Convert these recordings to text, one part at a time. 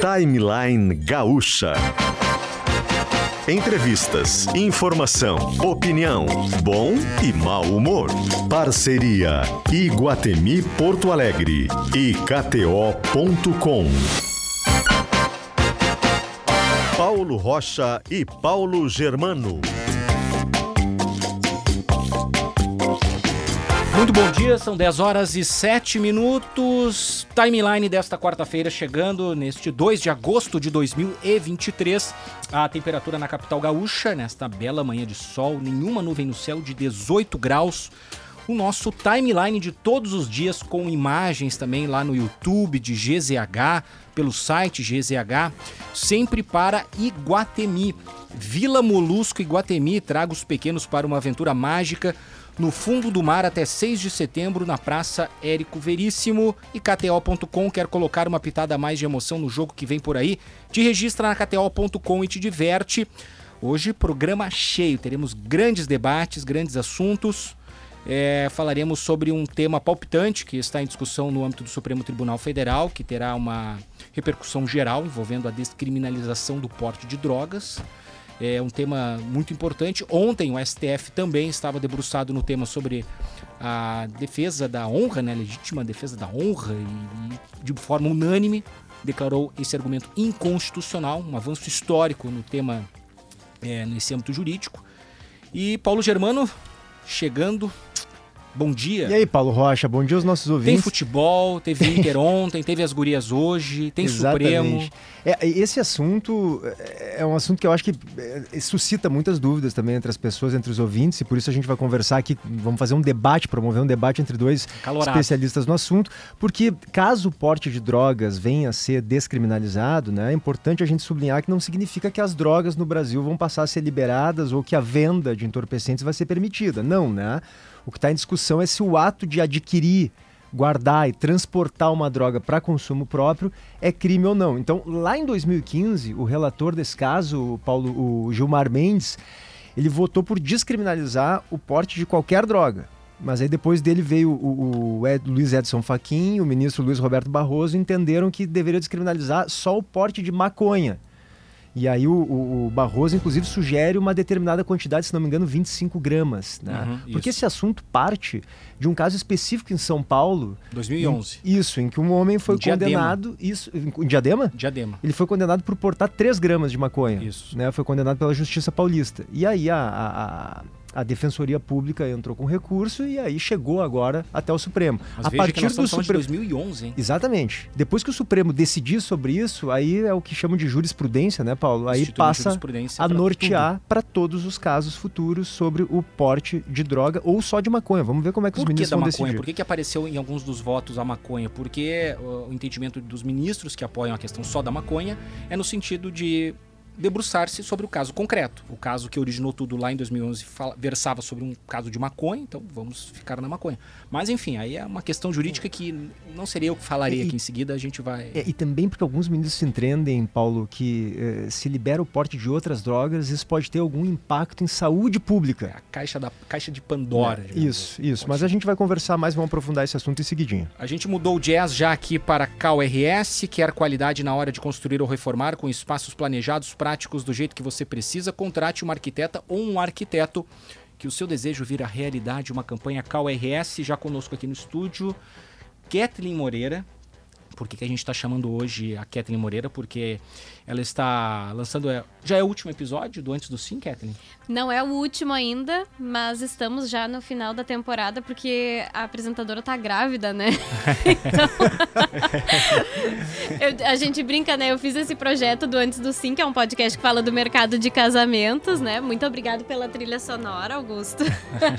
Timeline Gaúcha. Entrevistas, informação, opinião, bom e mau humor. Parceria Iguatemi Porto Alegre e KTO.com. Paulo Rocha e Paulo Germano. Muito bom dia, são 10 horas e 7 minutos. Timeline desta quarta-feira chegando neste 2 de agosto de 2023. A temperatura na capital gaúcha, nesta bela manhã de sol, nenhuma nuvem no céu de 18 graus. O nosso timeline de todos os dias com imagens também lá no YouTube de GZH, pelo site GZH, sempre para Iguatemi. Vila Molusco Iguatemi, traga os pequenos para uma aventura mágica no fundo do mar até 6 de setembro na Praça Érico Veríssimo e KTO.com quer colocar uma pitada a mais de emoção no jogo que vem por aí? Te registra na KTO.com e te diverte. Hoje, programa cheio, teremos grandes debates, grandes assuntos. É, falaremos sobre um tema palpitante que está em discussão no âmbito do Supremo Tribunal Federal, que terá uma repercussão geral envolvendo a descriminalização do porte de drogas. É um tema muito importante. Ontem o STF também estava debruçado no tema sobre a defesa da honra, né, legítima defesa da honra, e, e de forma unânime declarou esse argumento inconstitucional, um avanço histórico no tema, é, nesse âmbito jurídico. E Paulo Germano chegando Bom dia. E aí, Paulo Rocha, bom dia aos nossos ouvintes. Tem futebol, teve Inter ontem, teve as gurias hoje, tem Exatamente. Supremo. É, esse assunto é um assunto que eu acho que é, suscita muitas dúvidas também entre as pessoas, entre os ouvintes, e por isso a gente vai conversar aqui, vamos fazer um debate, promover um debate entre dois Calorado. especialistas no assunto, porque caso o porte de drogas venha a ser descriminalizado, né, é importante a gente sublinhar que não significa que as drogas no Brasil vão passar a ser liberadas ou que a venda de entorpecentes vai ser permitida. Não, né? O que está em discussão é se o ato de adquirir, guardar e transportar uma droga para consumo próprio é crime ou não. Então, lá em 2015, o relator desse caso, o, Paulo, o Gilmar Mendes, ele votou por descriminalizar o porte de qualquer droga. Mas aí depois dele veio o, o Ed, Luiz Edson Fachin, o ministro Luiz Roberto Barroso, entenderam que deveria descriminalizar só o porte de maconha. E aí o, o, Barroso, inclusive, sugere uma determinada quantidade, se não me engano, 25 gramas. Né? Uhum, Porque esse assunto parte de um caso específico em São Paulo. 2011. Em, isso, em que um homem foi em condenado. Diadema. Isso, em Diadema? Diadema. Ele foi condenado por portar 3 gramas de maconha. Isso. Né? Foi condenado pela Justiça Paulista. E aí a, a, a a Defensoria Pública entrou com recurso e aí chegou agora até o Supremo. Mas a partir do Supremo de 2011, hein? Exatamente. Depois que o Supremo decidir sobre isso, aí é o que chamam de jurisprudência, né, Paulo? Aí passa a nortear para todos os casos futuros sobre o porte de droga ou só de maconha. Vamos ver como é que Por os ministros que vão maconha? decidir. Por que, que apareceu em alguns dos votos a maconha? Porque o entendimento dos ministros que apoiam a questão só da maconha é no sentido de debruçar-se sobre o caso concreto. O caso que originou tudo lá em 2011 fala, versava sobre um caso de maconha, então vamos ficar na maconha. Mas enfim, aí é uma questão jurídica que não seria eu que falaria e, aqui em seguida, a gente vai. É, e também porque alguns ministros se entendem, Paulo, que eh, se libera o porte de outras drogas, isso pode ter algum impacto em saúde pública. É a caixa, da, caixa de Pandora. É, isso, assim. isso. Mas a gente vai conversar mais, vamos aprofundar esse assunto em seguidinho. A gente mudou o jazz já aqui para KRS, quer qualidade na hora de construir ou reformar com espaços planejados práticos do jeito que você precisa, contrate uma arquiteta ou um arquiteto que o seu desejo vira realidade. Uma campanha CalRS, já conosco aqui no estúdio, Kathleen Moreira. Por que, que a gente está chamando hoje a Kathleen Moreira? Porque ela está lançando. É, já é o último episódio do Antes do Sim, Kathleen? Não é o último ainda, mas estamos já no final da temporada porque a apresentadora tá grávida, né? então. eu, a gente brinca, né? Eu fiz esse projeto do Antes do Sim, que é um podcast que fala do mercado de casamentos, né? Muito obrigado pela trilha sonora, Augusto.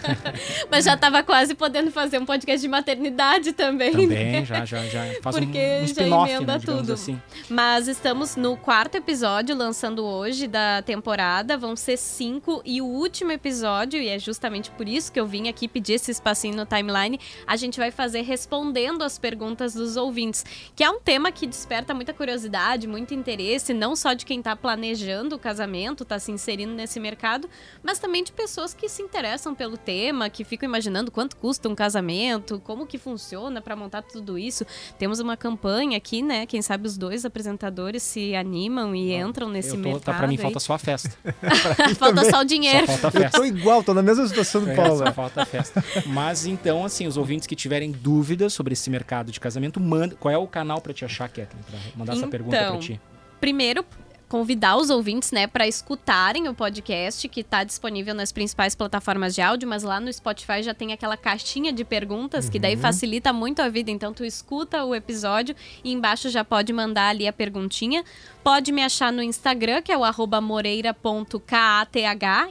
mas já estava quase podendo fazer um podcast de maternidade também. Também, né? já, já, já. Faz porque um, um já emenda né, tudo. Assim. Mas estamos no quarto quarto episódio lançando hoje da temporada. Vão ser cinco e o último episódio, e é justamente por isso que eu vim aqui pedir esse espacinho no timeline, a gente vai fazer respondendo as perguntas dos ouvintes, que é um tema que desperta muita curiosidade, muito interesse, não só de quem está planejando o casamento, está se inserindo nesse mercado, mas também de pessoas que se interessam pelo tema, que ficam imaginando quanto custa um casamento, como que funciona para montar tudo isso. Temos uma campanha aqui, né? Quem sabe os dois apresentadores se animam e entram nesse tô, mercado. Tá, pra mim aí. falta só a festa. falta também. só o dinheiro. Só falta a festa. Eu tô igual, tô na mesma situação do é, Paulo. Só falta a festa. Mas então, assim, os ouvintes que tiverem dúvidas sobre esse mercado de casamento, manda. Qual é o canal para te achar, Kathleen? Pra mandar então, essa pergunta pra ti. Primeiro, convidar os ouvintes, né, para escutarem o podcast que está disponível nas principais plataformas de áudio, mas lá no Spotify já tem aquela caixinha de perguntas uhum. que daí uhum. facilita muito a vida. Então tu escuta o episódio e embaixo já pode mandar ali a perguntinha. Pode me achar no Instagram, que é o arroba moreira.kath,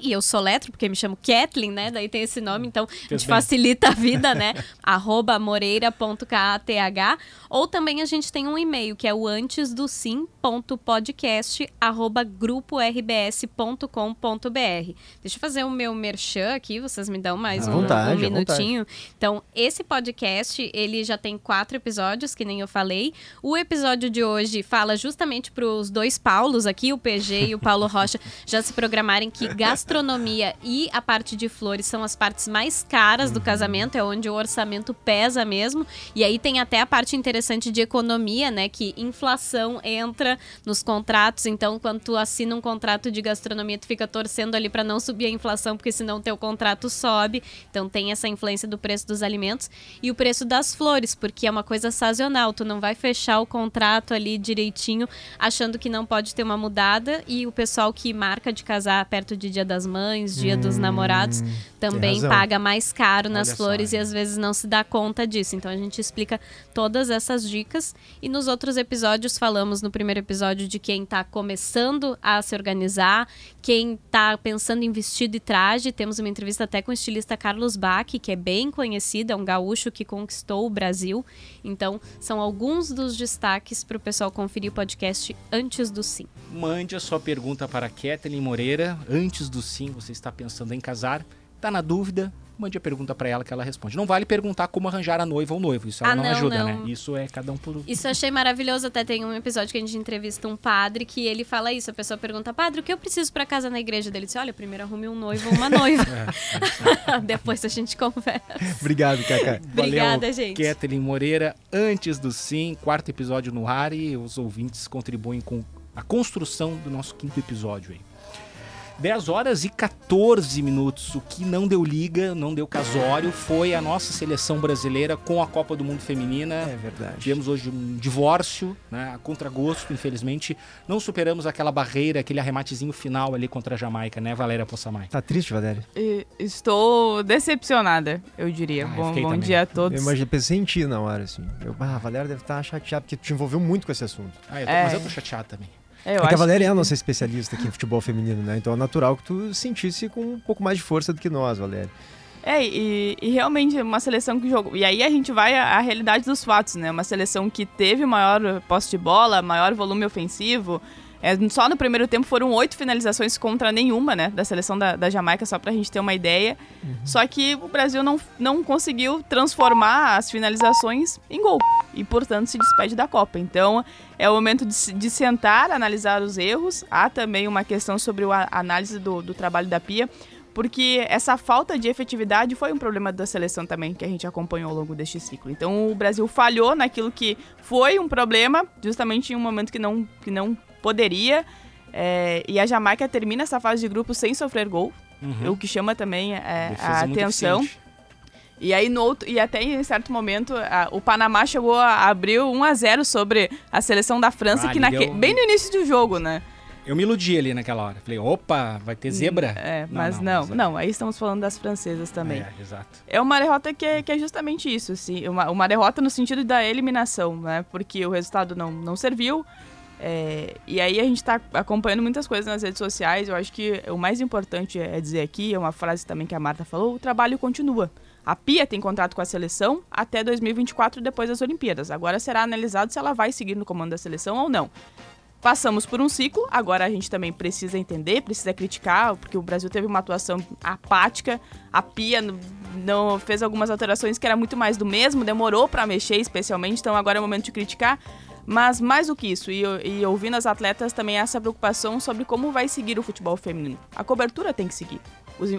e eu sou letro, porque me chamo Kathleen, né? Daí tem esse nome, então a gente facilita a vida, né? arroba moreira.kath, ou também a gente tem um e-mail, que é o antes do sim.podcast, arroba gruporbs.com.br. Deixa eu fazer o meu merchan aqui, vocês me dão mais um, vontade, um minutinho. Então, esse podcast, ele já tem quatro episódios, que nem eu falei. O episódio de hoje fala justamente pro os dois Paulos aqui, o PG e o Paulo Rocha, já se programarem que gastronomia e a parte de flores são as partes mais caras do uhum. casamento, é onde o orçamento pesa mesmo. E aí tem até a parte interessante de economia, né? Que inflação entra nos contratos. Então, quando tu assina um contrato de gastronomia, tu fica torcendo ali para não subir a inflação, porque senão teu contrato sobe. Então tem essa influência do preço dos alimentos e o preço das flores, porque é uma coisa sazonal. Tu não vai fechar o contrato ali direitinho achando que não pode ter uma mudada e o pessoal que marca de casar perto de Dia das Mães, Dia hum, dos Namorados, também paga mais caro nas Olha flores só, e às vezes não se dá conta disso. Então a gente explica todas essas dicas e nos outros episódios falamos no primeiro episódio de quem está começando a se organizar, quem está pensando em vestido e traje. Temos uma entrevista até com o estilista Carlos Bach, que é bem conhecido, é um gaúcho que conquistou o Brasil. Então, são alguns dos destaques para o pessoal conferir o podcast antes do sim. Mande a sua pergunta para Kathleen Moreira. Antes do sim, você está pensando em casar? Está na dúvida? mande a pergunta para ela que ela responde. Não vale perguntar como arranjar a noiva ou noivo, isso ela ah, não, não, ajuda, né? não. né? Isso é cada um por. Isso eu achei maravilhoso. Até tem um episódio que a gente entrevista um padre que ele fala isso. A pessoa pergunta, padre, o que eu preciso para casa na igreja dele? Ele diz, olha, primeiro arrume um noivo ou uma noiva. é. Depois a gente conversa. Obrigado, Cacá. Obrigada, Valeu, gente. Kathleen Moreira, antes do sim, quarto episódio no ar e os ouvintes contribuem com a construção do nosso quinto episódio aí. 10 horas e 14 minutos. O que não deu liga, não deu casório, foi a nossa seleção brasileira com a Copa do Mundo Feminina. É verdade. Tivemos hoje um divórcio, né? A contragosto, infelizmente. Não superamos aquela barreira, aquele arrematezinho final ali contra a Jamaica, né, Valéria Possamay? Tá triste, Valéria? estou decepcionada, eu diria. Ah, bom bom dia a todos. Eu imagine, pensei em ti na hora, assim. Eu, ah, a Valéria deve estar chateada, porque tu te envolveu muito com esse assunto. Ah, eu tô, é. mas eu tô chateado também. É, eu é que a Valéria que... é a nossa especialista aqui em futebol feminino, né? Então é natural que tu sentisse com um pouco mais de força do que nós, Valéria. É, e, e realmente uma seleção que jogou. E aí a gente vai à, à realidade dos fatos, né? Uma seleção que teve maior posse de bola, maior volume ofensivo, é, só no primeiro tempo foram oito finalizações contra nenhuma, né? Da seleção da, da Jamaica, só pra gente ter uma ideia. Uhum. Só que o Brasil não, não conseguiu transformar as finalizações em gol. E, portanto, se despede da Copa. Então, é o momento de, de sentar, analisar os erros. Há também uma questão sobre a análise do, do trabalho da Pia porque essa falta de efetividade foi um problema da seleção também que a gente acompanhou ao longo deste ciclo. Então o Brasil falhou naquilo que foi um problema, justamente em um momento que não, que não poderia. É, e a Jamaica termina essa fase de grupo sem sofrer gol, uhum. o que chama também é, a atenção. E aí no outro, e até em certo momento a, o Panamá chegou a abrir 1 a 0 sobre a seleção da França ah, que naque, deu... bem no início do jogo, né? Eu me iludi ali naquela hora. Falei, opa, vai ter zebra? É, mas não, não, não, não, aí estamos falando das francesas também. É, exato. É uma derrota que é, que é justamente isso, assim, uma, uma derrota no sentido da eliminação, né? Porque o resultado não, não serviu, é, e aí a gente está acompanhando muitas coisas nas redes sociais. Eu acho que o mais importante é dizer aqui, é uma frase também que a Marta falou, o trabalho continua. A Pia tem contrato com a seleção até 2024, depois das Olimpíadas. Agora será analisado se ela vai seguir no comando da seleção ou não. Passamos por um ciclo, agora a gente também precisa entender, precisa criticar, porque o Brasil teve uma atuação apática. A Pia não fez algumas alterações que era muito mais do mesmo, demorou para mexer especialmente, então agora é o momento de criticar. Mas mais do que isso, e, e ouvindo as atletas também essa preocupação sobre como vai seguir o futebol feminino. A cobertura tem que seguir.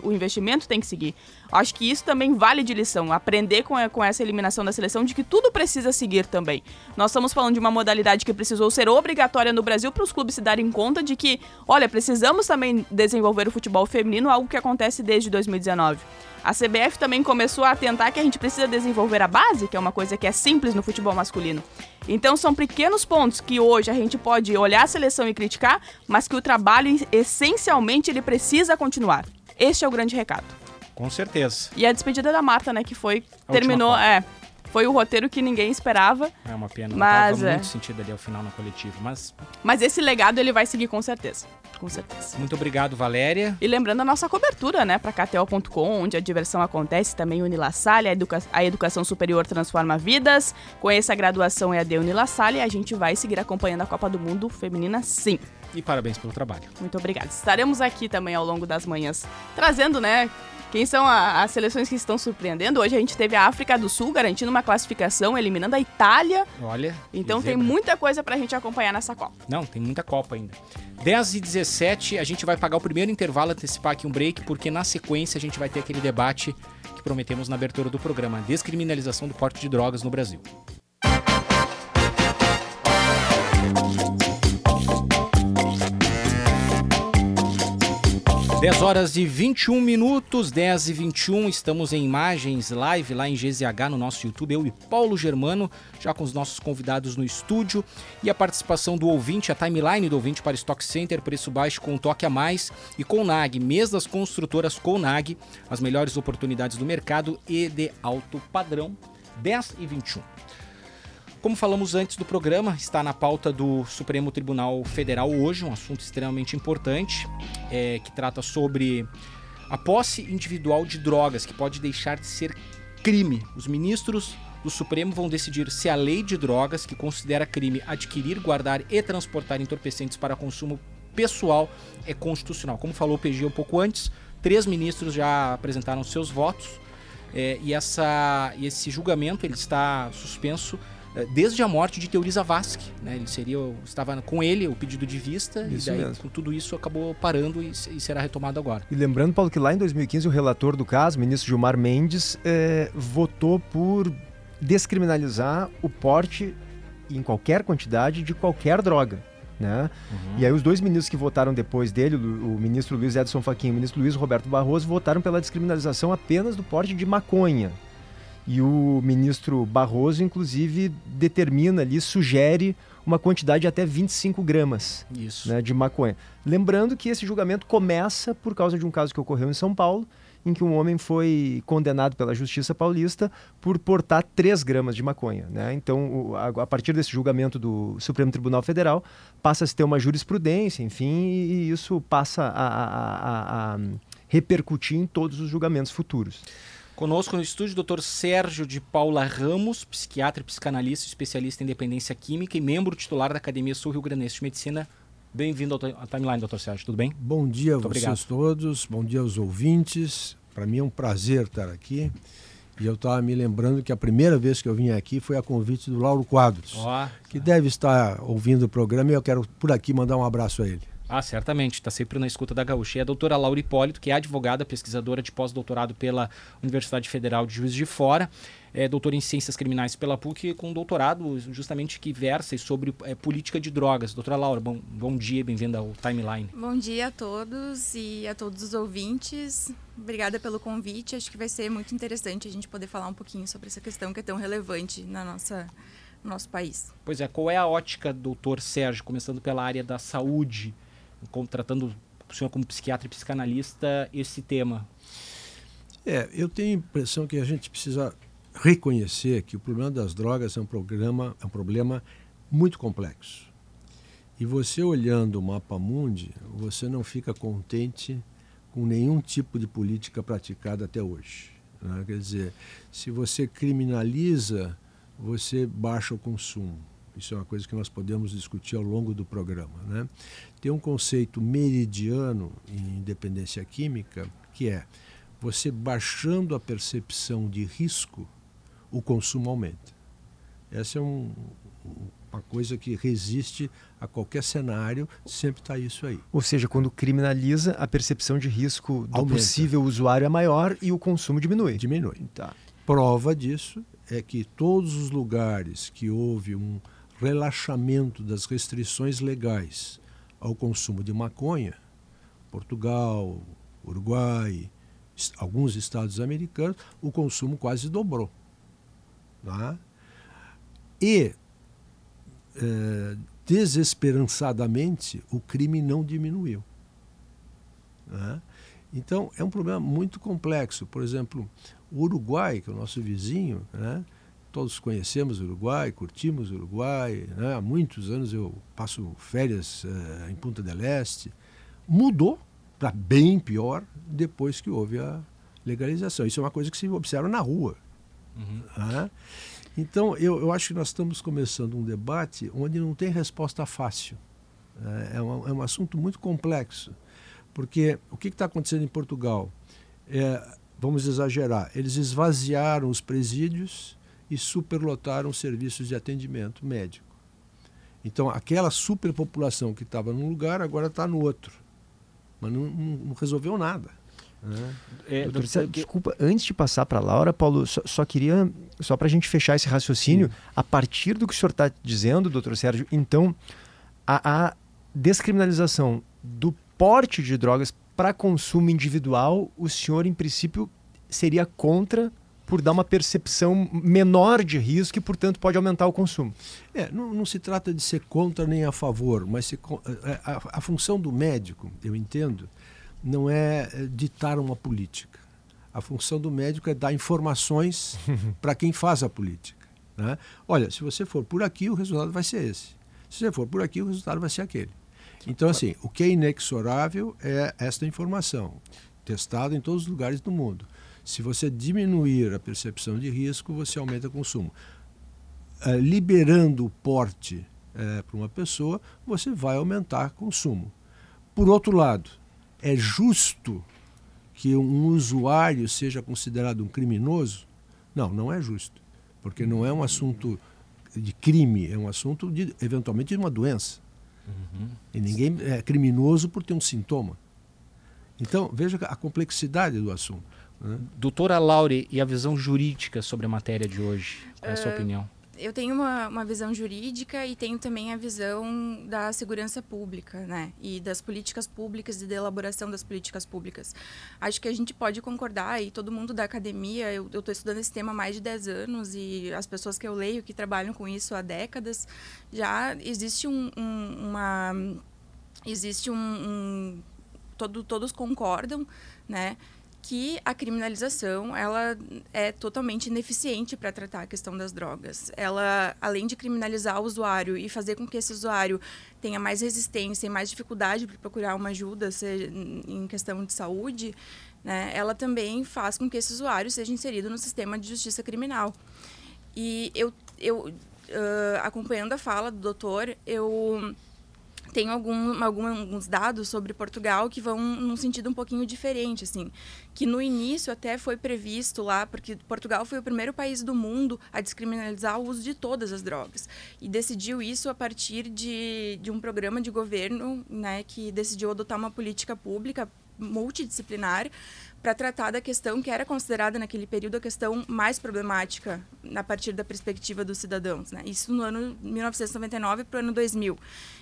o investimento tem que seguir. Acho que isso também vale de lição, aprender com, com essa eliminação da seleção de que tudo precisa seguir também. Nós estamos falando de uma modalidade que precisou ser obrigatória no Brasil para os clubes se darem conta de que, olha, precisamos também desenvolver o futebol feminino, algo que acontece desde 2019. A CBF também começou a atentar que a gente precisa desenvolver a base, que é uma coisa que é simples no futebol masculino. Então são pequenos pontos que hoje a gente pode olhar a seleção e criticar, mas que o trabalho essencialmente ele precisa continuar. Este é o grande recado. Com certeza. E a despedida da Marta, né, que foi a terminou, é, foi o roteiro que ninguém esperava. É uma pena, mas não é. muito sentido ali ao final no coletivo, mas Mas esse legado ele vai seguir com certeza. Com certeza. Muito obrigado, Valéria. E lembrando a nossa cobertura, né, para KTO.com, onde a diversão acontece, também Unilassalle, a, educa a educação superior transforma vidas. Conheça a graduação EAD Unilassalle e a gente vai seguir acompanhando a Copa do Mundo feminina sim. E parabéns pelo trabalho. Muito obrigado. Estaremos aqui também ao longo das manhãs, trazendo, né, quem são a, as seleções que estão surpreendendo? Hoje a gente teve a África do Sul garantindo uma classificação, eliminando a Itália. Olha. Então tem muita coisa pra gente acompanhar nessa Copa. Não, tem muita Copa ainda. 10 e 17, a gente vai pagar o primeiro intervalo, antecipar aqui um break, porque na sequência a gente vai ter aquele debate que prometemos na abertura do programa: descriminalização do porte de drogas no Brasil. 10 horas e 21 minutos, 10 e 21, estamos em imagens live lá em GZH no nosso YouTube, eu e Paulo Germano, já com os nossos convidados no estúdio. E a participação do ouvinte, a timeline do ouvinte para Stock Center, preço baixo com um toque a mais. E com NAG, mês das construtoras com NAG, as melhores oportunidades do mercado e de alto padrão, 10 e 21. Como falamos antes do programa, está na pauta do Supremo Tribunal Federal hoje, um assunto extremamente importante, é, que trata sobre a posse individual de drogas, que pode deixar de ser crime. Os ministros do Supremo vão decidir se a lei de drogas, que considera crime adquirir, guardar e transportar entorpecentes para consumo pessoal, é constitucional. Como falou o PG um pouco antes, três ministros já apresentaram seus votos é, e, essa, e esse julgamento ele está suspenso eh, desde a morte de Teori Zavascki, né? Ele seria, estava com ele o pedido de vista isso e daí mesmo. com tudo isso acabou parando e, e, será retomado agora. E lembrando, Paulo, que lá em 2015 o relator do caso, o ministro Gilmar Mendes, é, votou por descriminalizar o porte em qualquer quantidade de qualquer droga. Né? Uhum. E aí os dois ministros que votaram depois dele, o, o ministro Luiz Edson Fachin e o ministro Luiz Roberto Barroso, votaram pela descriminalização apenas do porte de maconha. E o ministro Barroso, inclusive, determina ali, sugere uma quantidade de até 25 gramas né, de maconha. Lembrando que esse julgamento começa por causa de um caso que ocorreu em São Paulo, em que um homem foi condenado pela Justiça Paulista por portar 3 gramas de maconha. Né? Então, a, partir desse julgamento do Supremo Tribunal Federal, passa a se ter uma jurisprudência, enfim, e isso passa a, a, a repercutir em todos os julgamentos futuros. Conosco no estúdio, Dr. Sérgio de Paula Ramos, psiquiatra e psicanalista, especialista em dependência química e membro titular da Academia Sul Rio Grande de Medicina. Bem-vindo ao Timeline, Dr. Sérgio, tudo bem? Bom dia a vocês obrigado. todos, bom dia aos ouvintes. Para mim é um prazer estar aqui. E eu estava me lembrando que a primeira vez que eu vim aqui foi a convite do Lauro Quadros, oh, que deve estar ouvindo o programa e eu quero por aqui mandar um abraço a ele. Ah, certamente, está sempre na escuta da Gaúcha. E a doutora Laura Hipólito, que é advogada, pesquisadora de pós-doutorado pela Universidade Federal de Juiz de Fora, é doutora em Ciências Criminais pela PUC, com doutorado justamente que versa sobre é, política de drogas. Doutora Laura, bom, bom dia, bem-vinda ao Timeline. Bom dia a todos e a todos os ouvintes. Obrigada pelo convite. Acho que vai ser muito interessante a gente poder falar um pouquinho sobre essa questão que é tão relevante na nossa no nosso país. Pois é, qual é a ótica, doutor Sérgio, começando pela área da saúde, tratando o senhor como psiquiatra e psicanalista esse tema? É, eu tenho a impressão que a gente precisa reconhecer que o problema das drogas é um, programa, é um problema muito complexo. E você olhando o mapa mundi, você não fica contente com nenhum tipo de política praticada até hoje. Né? Quer dizer, se você criminaliza, você baixa o consumo. Isso é uma coisa que nós podemos discutir ao longo do programa. Né? Tem um conceito meridiano em dependência química que é você baixando a percepção de risco, o consumo aumenta. Esse é um, uma coisa que resiste a qualquer cenário, sempre está isso aí. Ou seja, quando criminaliza, a percepção de risco do Aumenta. possível usuário é maior e o consumo diminui. Diminui. Tá. Prova disso é que todos os lugares que houve um relaxamento das restrições legais ao consumo de maconha, Portugal, Uruguai, alguns estados americanos, o consumo quase dobrou. Tá? E, é, desesperançadamente, o crime não diminuiu. Tá? Então, é um problema muito complexo. Por exemplo, o Uruguai, que é o nosso vizinho, né? todos conhecemos o Uruguai, curtimos o Uruguai. Né? Há muitos anos eu passo férias uh, em Punta del Este. Mudou para bem pior depois que houve a legalização. Isso é uma coisa que se observa na rua. Uhum. Então, eu, eu acho que nós estamos começando um debate onde não tem resposta fácil. É, é, um, é um assunto muito complexo. Porque o que está acontecendo em Portugal? É, vamos exagerar, eles esvaziaram os presídios e superlotaram os serviços de atendimento médico. Então, aquela superpopulação que estava num lugar agora está no outro. Mas não, não resolveu nada. É, doutor, desculpa, antes de passar para a Laura, Paulo, só, só queria, só para a gente fechar esse raciocínio, Sim. a partir do que o senhor está dizendo, doutor Sérgio, então, a, a descriminalização do porte de drogas para consumo individual, o senhor, em princípio, seria contra por dar uma percepção menor de risco e, portanto, pode aumentar o consumo. É, não, não se trata de ser contra nem a favor, mas se, a, a, a, função do médico, eu entendo, não é, é ditar uma política. A função do médico é dar informações para quem faz a política. Né? Olha, se você for por aqui, o resultado vai ser esse. Se você for por aqui, o resultado vai ser aquele. Então, assim, o que é inexorável é esta informação, testada em todos os lugares do mundo. Se você diminuir a percepção de risco, você aumenta o consumo. É, liberando o porte é, para uma pessoa, você vai aumentar o consumo. Por outro lado, é justo que um usuário seja considerado um criminoso? Não, não é justo. Porque não é um assunto de crime, é um assunto, de, eventualmente, de uma doença. Uhum. E ninguém é criminoso por ter um sintoma. Então, veja a complexidade do assunto. Né? Doutora Laure, e a visão jurídica sobre a matéria de hoje? Qual é a sua uh, opinião? Eu tenho uma, uma visão jurídica e tenho também a visão da segurança pública, né? E das políticas públicas e da elaboração das políticas públicas. Acho que a gente pode concordar, e todo mundo da academia, eu estou estudando esse tema há mais de 10 anos, e as pessoas que eu leio que trabalham com isso há décadas, já existe um, um uma. Existe um, um todo, todos concordam, né? Que a criminalização ela é totalmente ineficiente para tratar a questão das drogas. Ela, além de criminalizar o usuário e fazer com que esse usuário tenha mais resistência e mais dificuldade para procurar uma ajuda seja em questão de saúde, né, ela também faz com que esse usuário seja inserido no sistema de justiça criminal. E eu, eu uh, acompanhando a fala do doutor, eu tem algum, alguns dados sobre Portugal que vão num sentido um pouquinho diferente, assim, que no início até foi previsto lá, porque Portugal foi o primeiro país do mundo a descriminalizar o uso de todas as drogas. E decidiu isso a partir de, de um programa de governo, né, que decidiu adotar uma política pública multidisciplinar para tratar da questão que era considerada naquele período a questão mais problemática a partir da perspectiva dos cidadãos. Né? Isso no ano 1999 para o ano 2000.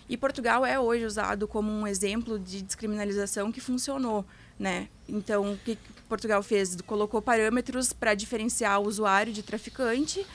E Portugal é hoje usado como um exemplo de descriminalização que funcionou. Né? Então, o que Portugal fez? Colocou parâmetros para diferenciar o usuário de traficante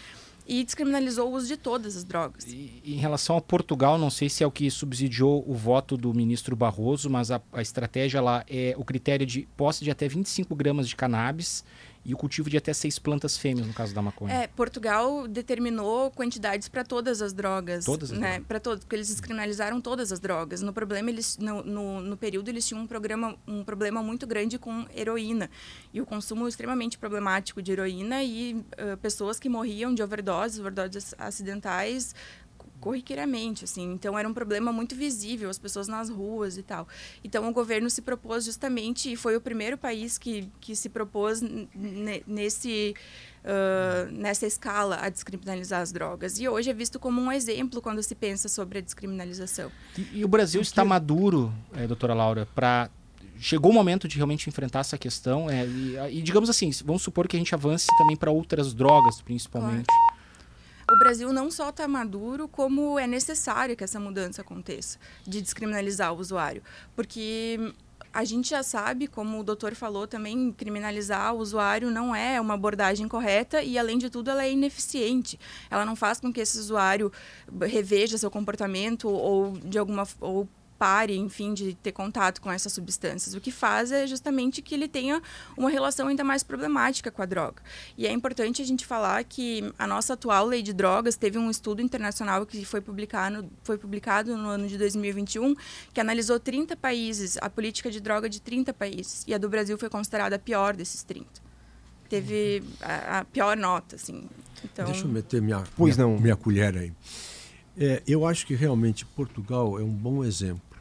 e descriminalizou o uso de todas as drogas. E, em relação a Portugal, não sei se é o que subsidiou o voto do ministro Barroso, mas a, a estratégia lá é o critério de posse de até 25 gramas de cannabis e o cultivo de até seis plantas fêmeas, no caso da maconha. É, Portugal determinou quantidades para todas as drogas. Todas as né? Para todos, porque eles descriminalizaram todas as drogas. No problema, eles, no, no, no, período, eles tinham um, programa, um problema muito grande com heroína. E o consumo extremamente problemático de heroína e uh, pessoas que morriam de overdoses, overdoses acidentais, corriqueiramente, assim. Então era um problema muito visível, as pessoas nas ruas e tal. Então o governo se propôs justamente e foi o primeiro país que, que se propôs nesse uh, nessa escala a descriminalizar as drogas. E hoje é visto como um exemplo quando se pensa sobre a descriminalização. E, e o Brasil Porque... está maduro, é, doutora Laura, para chegou o momento de realmente enfrentar essa questão é, e, e, digamos assim vamos supor que a gente avance também para outras drogas principalmente claro. Brasil não só está maduro como é necessário que essa mudança aconteça de descriminalizar o usuário porque a gente já sabe, como o doutor falou também, criminalizar o usuário não é uma abordagem correta e, além de tudo, ela é ineficiente. Ela não faz com que esse usuário reveja seu comportamento ou, de alguma ou pare, enfim, de ter contato com essas substâncias. O que faz é justamente que ele tenha uma relação ainda mais problemática com a droga. E é importante a gente falar que a nossa atual lei de drogas teve um estudo internacional que foi publicado, foi publicado no ano de 2021, que analisou 30 países, a política de droga de 30 países. E a do Brasil foi considerada a pior desses 30. Teve a, a pior nota, assim. Então... Deixa eu meter minha, pois minha, não. minha colher aí. É, eu acho que realmente Portugal é um bom exemplo.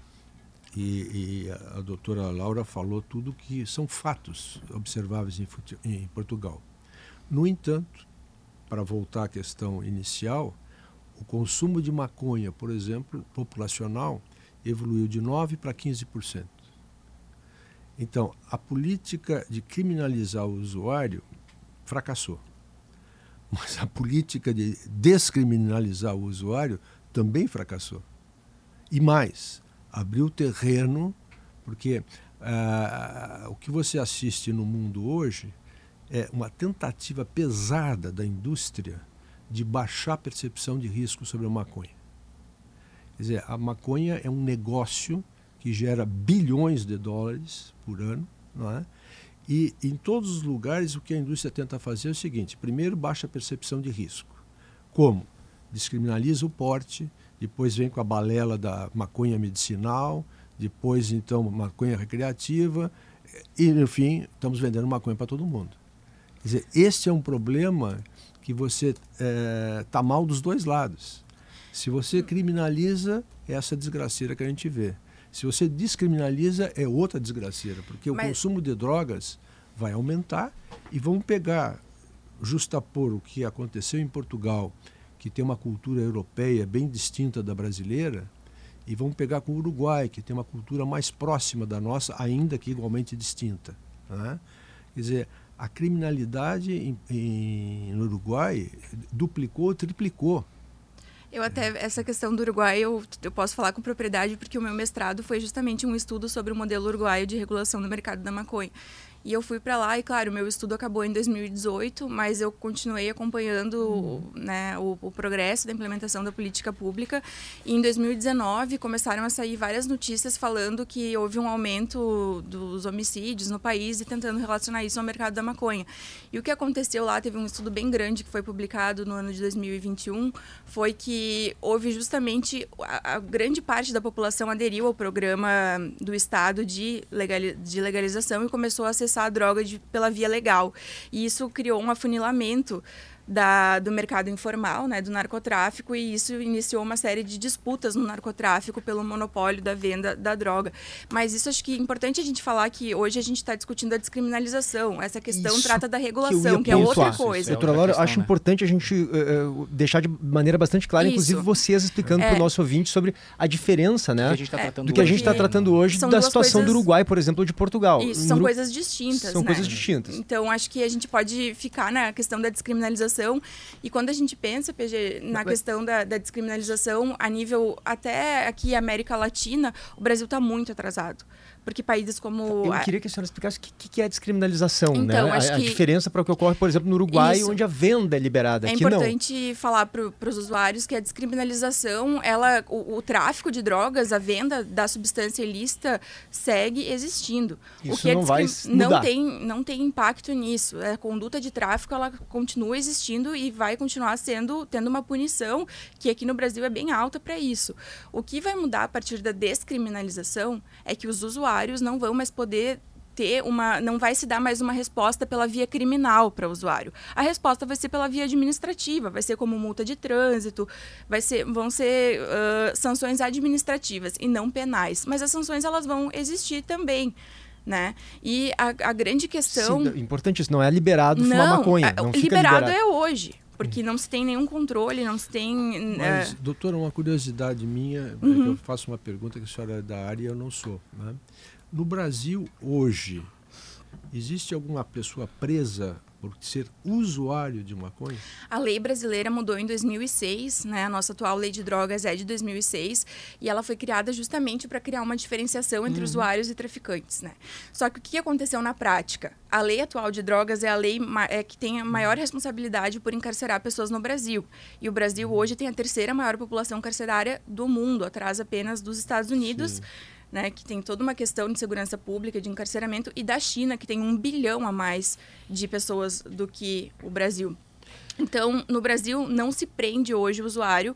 E, e a, doutora Laura falou tudo que são fatos observáveis em, em Portugal. No entanto, para voltar à questão inicial, o consumo de maconha, por exemplo, populacional, evoluiu de 9% para 15%. Então, a política de criminalizar o usuário fracassou. Mas a política de descriminalizar o usuário também fracassou. E mais, abriu terreno, porque ah, o que você assiste no mundo hoje é uma tentativa pesada da indústria de baixar a percepção de risco sobre a maconha. Quer dizer, a maconha é um negócio que gera bilhões de dólares por ano, não é? E em todos os lugares o que a indústria tenta fazer é o seguinte: primeiro baixa a percepção de risco. Como? Descriminaliza o porte, depois vem com a balela da maconha medicinal, depois então maconha recreativa, e no fim estamos vendendo maconha para todo mundo. Quer dizer, este é um problema que você está é, tá mal dos dois lados. Se você criminaliza, é essa desgraceira que a gente vê. Se você descriminaliza, é outra desgraceira, porque Mas... o consumo de drogas vai aumentar e vamos pegar, justapor o que aconteceu em Portugal, que tem uma cultura europeia bem distinta da brasileira, e vamos pegar com o Uruguai, que tem uma cultura mais próxima da nossa, ainda que igualmente distinta. Né? Quer dizer, a criminalidade em, no Uruguai duplicou, triplicou. Eu até, essa questão do Uruguai, eu, eu posso falar com propriedade, porque o meu mestrado foi justamente um estudo sobre o modelo uruguaio de regulação do mercado da maconha. E eu fui para lá e, claro, meu estudo acabou em 2018, mas eu continuei acompanhando uhum. né, o, o, progresso da implementação da política pública. E em 2019 começaram a sair várias notícias falando que houve um aumento dos homicídios no país e tentando relacionar isso ao mercado da maconha. E o que aconteceu lá, teve um estudo bem grande que foi publicado no ano de 2021, foi que houve justamente a, a grande parte da população aderiu ao programa do Estado de, legal, de legalização e começou a acessar acessar a droga de, pela via legal. E isso criou um afunilamento da, do mercado informal, né, do narcotráfico, e isso iniciou uma série de disputas no narcotráfico pelo monopólio da venda da droga. Mas isso acho que é importante a gente falar que hoje a gente está discutindo a descriminalização. Essa questão isso trata da regulação, que, que é outra coisa. É Doutora Laura, acho né? importante a gente uh, deixar de maneira bastante clara, isso. inclusive vocês explicando é. para o nosso ouvinte sobre a diferença né, do que a gente está tratando, é. hoje, tá tratando hoje da situação coisas... do Uruguai, por exemplo, ou de Portugal. Isso, são coisas distintas. São né? coisas distintas. Então, acho que a gente pode ficar na questão da descriminalização e quando a gente pensa, PG, na questão da, da descriminalização a nível até aqui América Latina, o Brasil está muito atrasado porque países como. Eu queria que a senhora explicasse o que, que é a descriminalização, então, né? A, a diferença para o que ocorre, por exemplo, no Uruguai, Isso. onde a venda é liberada. É importante não. falar para os usuários que a descriminalização, ela, o, o, tráfico de drogas, a venda da substância ilícita segue existindo. Isso o que não é vai mudar. não tem não tem impacto nisso. A conduta de tráfico ela continua existindo e vai continuar sendo tendo uma punição que aqui no Brasil é bem alta para isso. O que vai mudar a partir da descriminalização é que os usuários usuários não vão mais poder ter uma, não vai se dar mais uma resposta pela via criminal para o usuário. A resposta vai ser pela via administrativa, vai ser como multa de trânsito, vai ser, vão ser uh, sanções administrativas e não penais. Mas as sanções elas vão existir também. Né? E a, a grande questão. Sim, importante isso, não é liberado não, fumar maconha. Não liberado, liberado é hoje porque não se tem nenhum controle, não se tem. Mas, uh... doutora, uma curiosidade minha, uhum. é eu faço uma pergunta que a senhora é da área e eu não sou. Né? No Brasil, hoje, existe alguma pessoa presa por ser usuário de maconha? A lei brasileira mudou em 2006, né? A nossa atual lei de drogas é de 2006 e ela foi criada justamente para criar uma diferenciação entre uhum. usuários e traficantes, né? Só que o que aconteceu na prática? A lei atual de drogas é a lei é, que tem a maior responsabilidade por encarcerar pessoas no Brasil. E o Brasil hoje tem a terceira maior população carcerária do mundo, atrás apenas dos Estados Unidos. Sim né, que tem toda uma questão de segurança pública, de encarceramento, e da China, que tem um bilhão a mais de pessoas do que o Brasil. Então, no Brasil, não se prende hoje o usuário.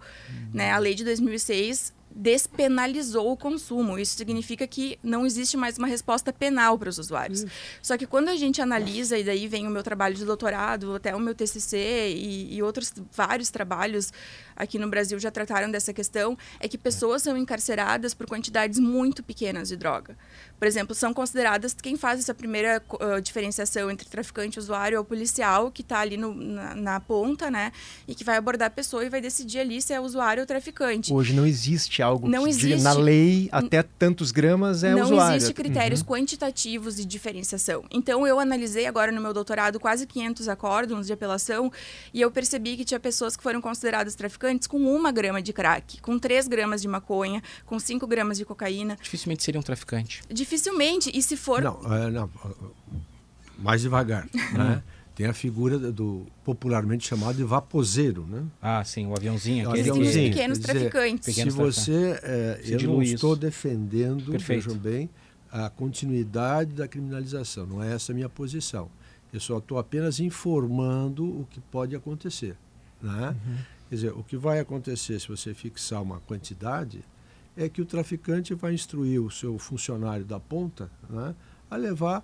Né? A lei de 2006 despenalizou o consumo. Isso significa que não existe mais uma resposta penal para os usuários. Uhum. Só que quando a gente analisa, e daí vem o meu trabalho de doutorado, até o meu TCC e, e outros vários trabalhos aqui no Brasil já trataram dessa questão, é que pessoas são encarceradas por quantidades muito pequenas de droga. Por exemplo, são consideradas quem faz essa primeira uh, diferenciação entre traficante, usuário é o policial que está ali no, na, na, ponta, né, e que vai abordar a pessoa e vai decidir ali se é usuário ou traficante. Hoje não existe algo não que existe, diga na lei até tantos gramas é não usuário. Não existe critérios uhum. quantitativos de diferenciação. Então eu analisei agora no meu doutorado quase 500 acórdons de apelação e eu percebi que tinha pessoas que foram consideradas traficantes traficantes com uma grama de crack, com três gramas de maconha, com cinco gramas de cocaína. Dificilmente seria um traficante. Dificilmente. E se for. Não, é, não mais devagar. né? Tem a figura do popularmente chamado de vaposeiro, né? Ah, sim, o aviãozinho. Aquele aviãozinho. pequenos dizer, traficantes. Pequenos se você, é, eu não estou defendendo, Perfeito. vejam bem, a continuidade da criminalização. Não é essa a minha posição. Eu só estou apenas informando o que pode acontecer, né? Uhum. Quer dizer, o que vai acontecer se você fixar uma quantidade é que o traficante vai instruir o seu funcionário da ponta né, a levar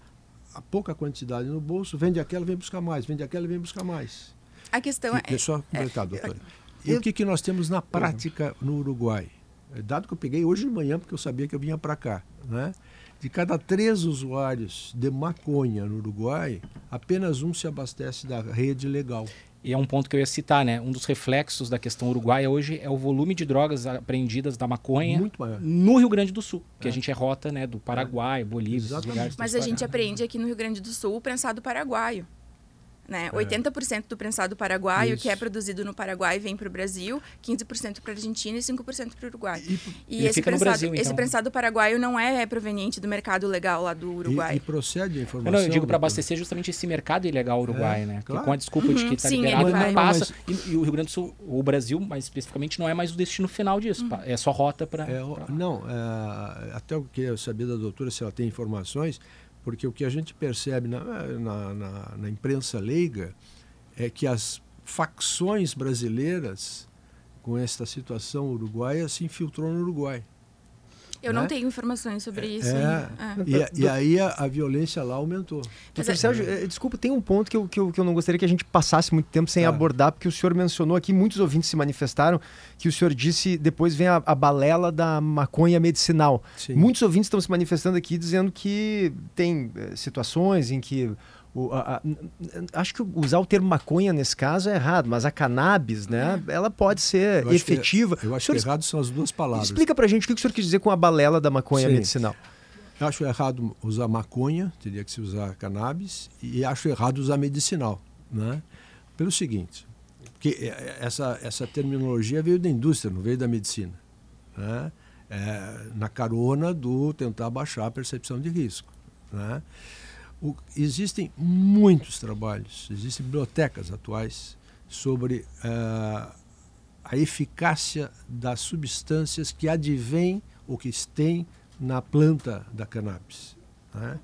a pouca quantidade no bolso, vende aquela, vem buscar mais, vende aquela, vem buscar mais. A questão e, é. Só completar, é, doutora. É, e o que, que nós temos na prática no Uruguai? É, dado que eu peguei hoje de manhã, porque eu sabia que eu vinha para cá, né? De cada três usuários de maconha no Uruguai, apenas um se abastece da rede legal. E é um ponto que eu ia citar, né? Um dos reflexos da questão uruguaia hoje é o volume de drogas apreendidas da maconha no Rio Grande do Sul, que é. a gente é rota né, do Paraguai, é. Bolívia, esses lugares. Mas a gente apreende aqui no Rio Grande do Sul o prensado paraguaio. Né? É. 80% do prensado paraguaio, Isso. que é produzido no Paraguai, vem para o Brasil, 15% para a Argentina e 5% para o Uruguai. E, e esse, prensado, Brasil, então. esse prensado paraguaio não é, é, proveniente do mercado legal lá do Uruguai. E, e procede a informação. Não, eu digo para abastecer justamente esse mercado ilegal uruguai, é, né? Claro. Que, com a desculpa uhum. de que está liberado, não vai. passa. Mas... E, e, o Rio Grande do Sul, o Brasil, mais especificamente, não é mais o destino final disso. Uhum. É só rota para. É, não, é, até eu queria saber da doutora se ela tem informações, porque o que a gente percebe na, na, na, na imprensa leiga é que as facções brasileiras com esta situação uruguaia se infiltrou no Uruguai. Eu né? não tenho informações sobre isso. É, é. E, e, aí a, a, violência lá aumentou. Doutor Sérgio, é, desculpa, tem um ponto que eu, que, eu, que eu não gostaria que a gente passasse muito tempo sem tá. abordar, porque o senhor mencionou aqui, muitos ouvintes se manifestaram, que o senhor disse, depois vem a, a balela da maconha medicinal. Sim. Muitos ouvintes estão se manifestando aqui dizendo que tem é, situações em que o, a, a, acho que usar o termo maconha nesse caso é errado, mas a cannabis, né, é. ela pode ser eu efetiva. Que, eu acho que errado são as duas palavras. Explica pra gente o que o senhor quis dizer com a balela da maconha Sim. medicinal. Eu acho errado usar maconha, teria que se usar cannabis, e acho errado usar medicinal. Né? Pelo seguinte, porque essa, essa terminologia veio da indústria, não veio da medicina. Né? É, na carona do tentar baixar a percepção de risco. Né? O, existem muitos trabalhos, existem bibliotecas atuais sobre uh, a eficácia das substâncias que advêm ou que têm na planta da cannabis. Né?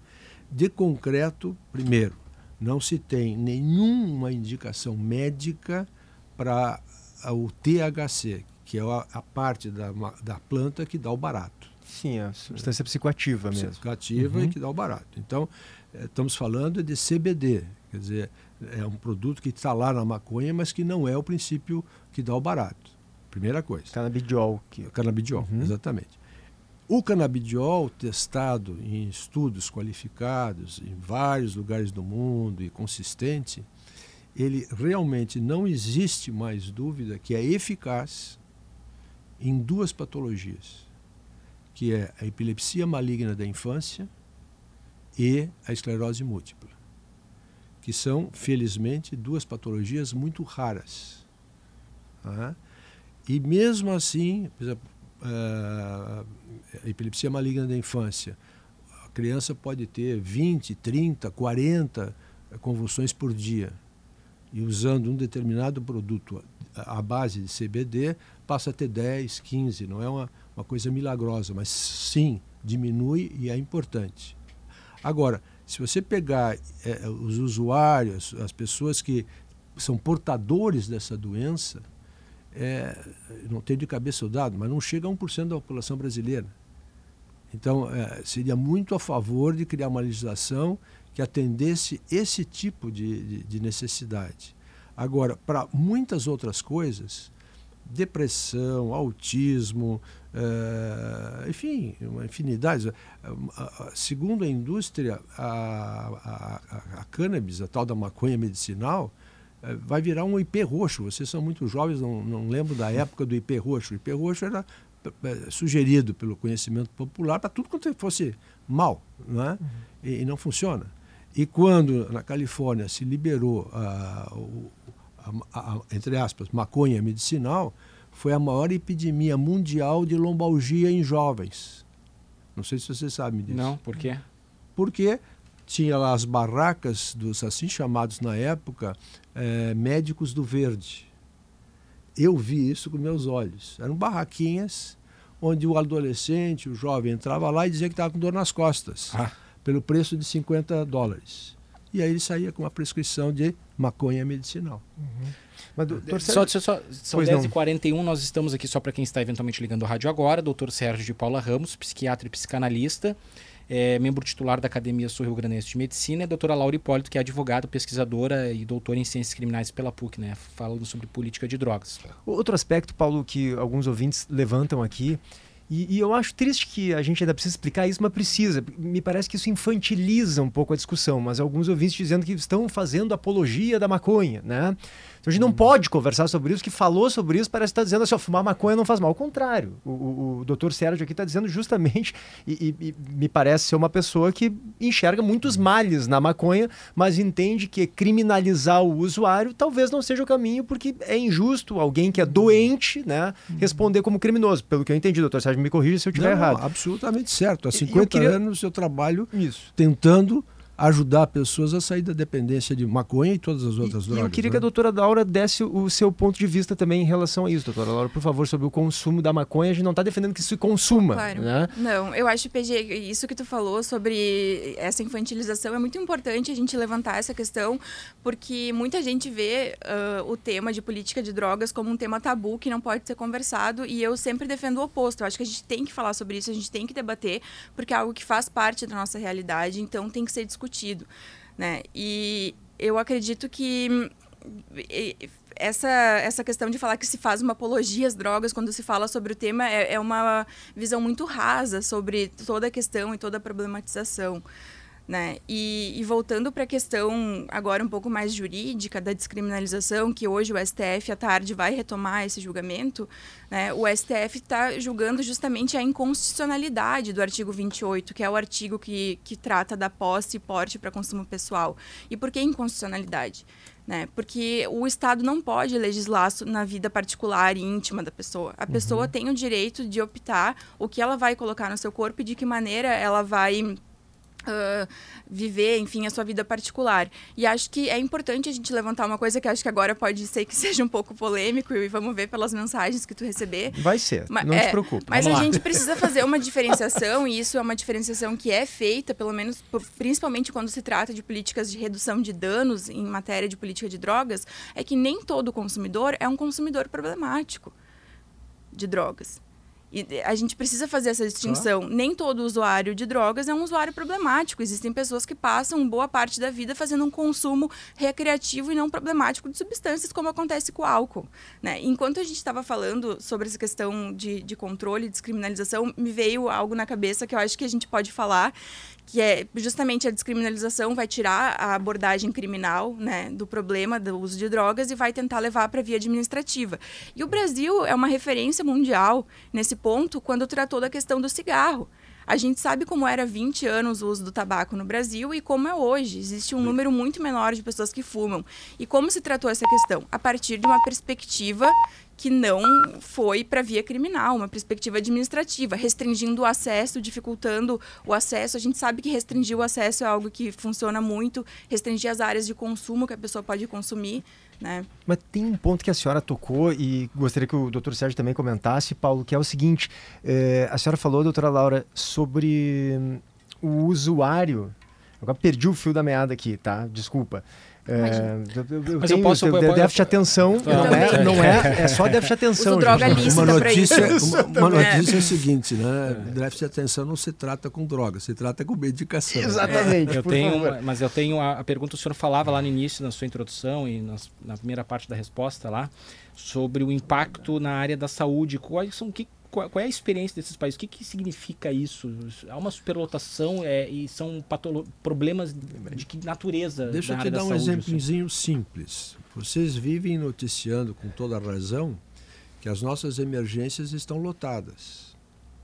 De concreto, primeiro, não se tem nenhuma indicação médica para o THC, que é a, a parte da, da planta que dá o barato. Sim, a substância psicoativa mesmo. Psicoativa uhum. e que dá o barato. Então, é, estamos falando de CBD, quer dizer, é um produto que está lá na maconha, mas que não é o princípio que dá o barato. Primeira coisa. Canabidiol. Que... Canabidiol, uhum. exatamente. O canabidiol, testado em estudos qualificados em vários lugares do mundo e consistente, ele realmente não existe mais dúvida que é eficaz em duas patologias, que é a epilepsia maligna da infância e a esclerose múltipla, que são, felizmente, duas patologias muito raras. Tá? E mesmo assim, a epilepsia maligna da infância, a criança pode ter 20, 30, 40 convulsões por dia. E usando um determinado produto à base de CBD, passa a ter 10, 15. Não é uma, uma coisa milagrosa, mas sim, diminui e é importante. Agora, se você pegar é, os usuários, as pessoas que são portadores dessa doença, é, não tenho de cabeça o dado, mas não chega a 1% da população brasileira. Então, é, seria muito a favor de criar uma legislação que atendesse esse tipo de, de, de necessidade. Agora, para muitas outras coisas, depressão, autismo, uh, enfim, uma infinidade. Segundo a indústria, a, a, a cannabis, a tal da maconha medicinal, uh, vai virar um IP roxo. Vocês são muito jovens, não, não lembro da época do IP roxo. O IP roxo era sugerido pelo conhecimento popular para tudo quanto fosse mal, não é? Uhum. E, e, não funciona. E quando na Califórnia se liberou a, a, a, entre aspas, maconha medicinal, foi a maior epidemia mundial de lombalgia em jovens. Não sei se você sabe disso. Não, por quê? Porque tinha lá as barracas dos assim chamados na época é, médicos do verde. Eu vi isso com meus olhos. Eram barraquinhas onde o adolescente, o jovem entrava lá e dizia que estava com dor nas costas, ah. pelo preço de 50 dólares. E aí ele saía com uma prescrição de maconha medicinal. Uhum. Mas, doutor só, só, só, são 10h41, nós estamos aqui só para quem está eventualmente ligando o rádio agora, doutor Sérgio de Paula Ramos, psiquiatra e psicanalista, é, membro titular da Academia Sul Rio Grandense de Medicina, e a doutora Laura Hipólito, que é advogada, pesquisadora e doutora em Ciências Criminais pela PUC, né, falando sobre política de drogas. Outro aspecto, Paulo, que alguns ouvintes levantam aqui, e, e, eu acho triste que a gente ainda precisa explicar isso, mas precisa. Me parece que isso infantiliza um pouco a discussão, mas alguns ouvintes dizendo que estão fazendo apologia da maconha, né? Então a gente não pode conversar sobre isso, que falou sobre isso, parece estar tá dizendo assim, ó, fumar maconha não faz mal. Ao contrário, o, o, o doutor Sérgio aqui está dizendo justamente, e, e, e, me parece ser uma pessoa que enxerga muitos males na maconha, mas entende que criminalizar o usuário talvez não seja o caminho, porque é injusto alguém que é doente, né, responder como criminoso. Pelo que eu entendi, doutor Sérgio, me corrija se eu estiver errado. Absolutamente certo. Há 50 queria... anos eu trabalho isso. tentando ajudar pessoas a sair da dependência de maconha e todas as outras e, drogas. eu queria né? que a doutora Laura desse o seu ponto de vista também em relação a isso, doutora Laura, por favor, sobre o consumo da maconha. A gente não está defendendo que se consuma. Claro. Né? Não, eu acho, PG, isso que tu falou sobre essa infantilização é muito importante a gente levantar essa questão, porque muita gente vê uh, o tema de política de drogas como um tema tabu que não pode ser conversado, e eu sempre defendo o oposto. Eu acho que a gente tem que falar sobre isso, a gente tem que debater, porque é algo que faz parte da nossa realidade, então tem que ser discutido discutido, né? E eu acredito que essa, essa questão de falar que se faz uma apologia às drogas quando se fala sobre o tema é, é uma visão muito rasa sobre toda a questão e toda a problematização. Né? E, e voltando para a questão agora um pouco mais jurídica da descriminalização, que hoje o STF à tarde vai retomar esse julgamento, né? o STF está julgando justamente a inconstitucionalidade do artigo 28, que é o artigo que, que trata da posse e porte para consumo pessoal. E por que inconstitucionalidade? Né? Porque o Estado não pode legislar na vida particular e íntima da pessoa. A pessoa uhum. tem o direito de optar o que ela vai colocar no seu corpo e de que maneira ela vai Uh, viver, enfim, a sua vida particular. E acho que é importante a gente levantar uma coisa que acho que agora pode ser que seja um pouco polêmico e vamos ver pelas mensagens que tu receber. Vai ser, mas, não é, te preocupe. Mas a gente precisa fazer uma diferenciação e isso é uma diferenciação que é feita, pelo menos, principalmente quando se trata de políticas de redução de danos em matéria de política de drogas, é que nem todo consumidor é um consumidor problemático. de drogas. E a gente precisa fazer essa distinção. Nem todo usuário de drogas é um usuário problemático. Existem pessoas que passam boa parte da vida fazendo um consumo recreativo e não problemático de substâncias, como acontece com o álcool. Né? Enquanto a gente estava falando sobre essa questão de, de controle e descriminalização, me veio algo na cabeça que eu acho que a gente pode falar, que é justamente a descriminalização vai tirar a abordagem criminal né, do problema do uso de drogas e vai tentar levar para a via administrativa. E o Brasil é uma referência mundial nesse ponto quando tratou da questão do cigarro. A gente sabe como era 20 anos o uso do tabaco no Brasil e como é hoje. Existe um número muito menor de pessoas que fumam. E como se tratou essa questão? A partir de uma perspectiva que não foi para via criminal, uma perspectiva administrativa, restringindo o acesso, dificultando o acesso. A gente sabe que restringir o acesso é algo que funciona muito, restringir as áreas de consumo que a pessoa pode consumir. Né? Mas tem um ponto que a senhora tocou e gostaria que o doutor Sérgio também comentasse, Paulo, que é o seguinte: é, a senhora falou, doutora Laura, sobre hum, o usuário. Agora perdi o fio da meada aqui, tá? Desculpa. É, eu, eu Mas tenho, eu posso. Eu, eu, déficit de atenção não é, não é, é só déficit de atenção. Uso droga lícita uma notícia, uma, uma notícia é. o seguinte, né? Déficit de atenção não se trata com droga, se trata com medicação. Exatamente. Eu tenho, favor. mas eu tenho a, a, pergunta, o senhor falava lá no início, na sua introdução e nas, na primeira parte da resposta lá, sobre o impacto na área da saúde. Quais são, que, qual, qual, é a experiência desses países? O que, que significa isso? Há uma superlotação é, e são problemas de que natureza? Deixa eu te dar um exemplozinho simples. Vocês vivem noticiando com toda a razão que as nossas emergências estão lotadas.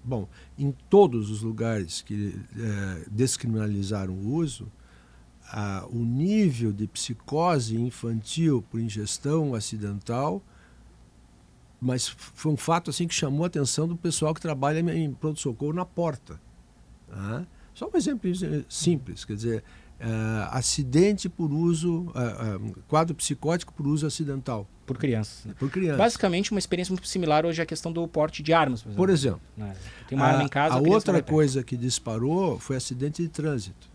Bom, em todos os lugares que é, descriminalizaram o uso, a, o nível de psicose infantil por ingestão acidental mas foi um fato assim que chamou a atenção do pessoal que trabalha em pronto-socorro na porta. Tá? Só um exemplo simples, quer dizer, uh, acidente por uso, uh, uh, quadro psicótico por uso acidental. Por crianças. Né? Por crianças. Basicamente, uma experiência muito similar hoje à questão do porte de armas. Por exemplo. Por exemplo. Né? Tem uma arma em casa. A, a outra coisa que disparou foi acidente de trânsito.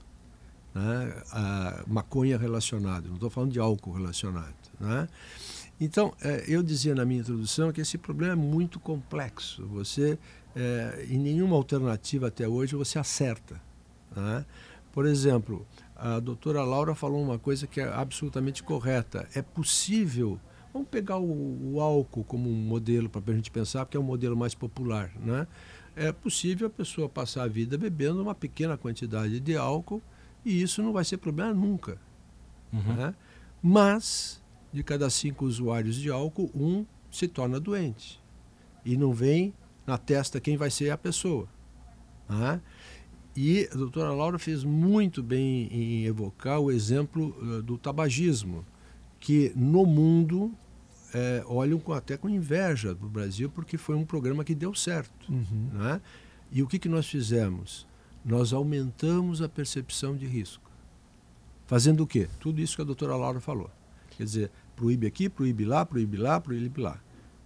Né? A maconha relacionada, não estou falando de álcool relacionado. Né? Então, é, eu dizia na minha introdução que esse problema é muito complexo. Você, é, em nenhuma alternativa até hoje, você acerta. Né? Por exemplo, a doutora Laura falou uma coisa que é absolutamente correta. É possível. Vamos pegar o, o álcool como um modelo para a gente pensar, porque é um modelo mais popular. Né? É possível a pessoa passar a vida bebendo uma pequena quantidade de álcool e isso não vai ser problema nunca. Uhum. Né? Mas de cada cinco usuários de álcool, um se torna doente. E não vem na testa quem vai ser a pessoa. Né? E a doutora Laura fez muito bem em evocar o exemplo uh, do tabagismo, que no mundo é, olham até com inveja do Brasil, porque foi um programa que deu certo. Uhum. Né? E o que, que nós fizemos? Nós aumentamos a percepção de risco. Fazendo o quê? Tudo isso que a doutora Laura falou. Quer dizer, proíbe aqui, proíbe lá, proíbe lá, proíbe lá.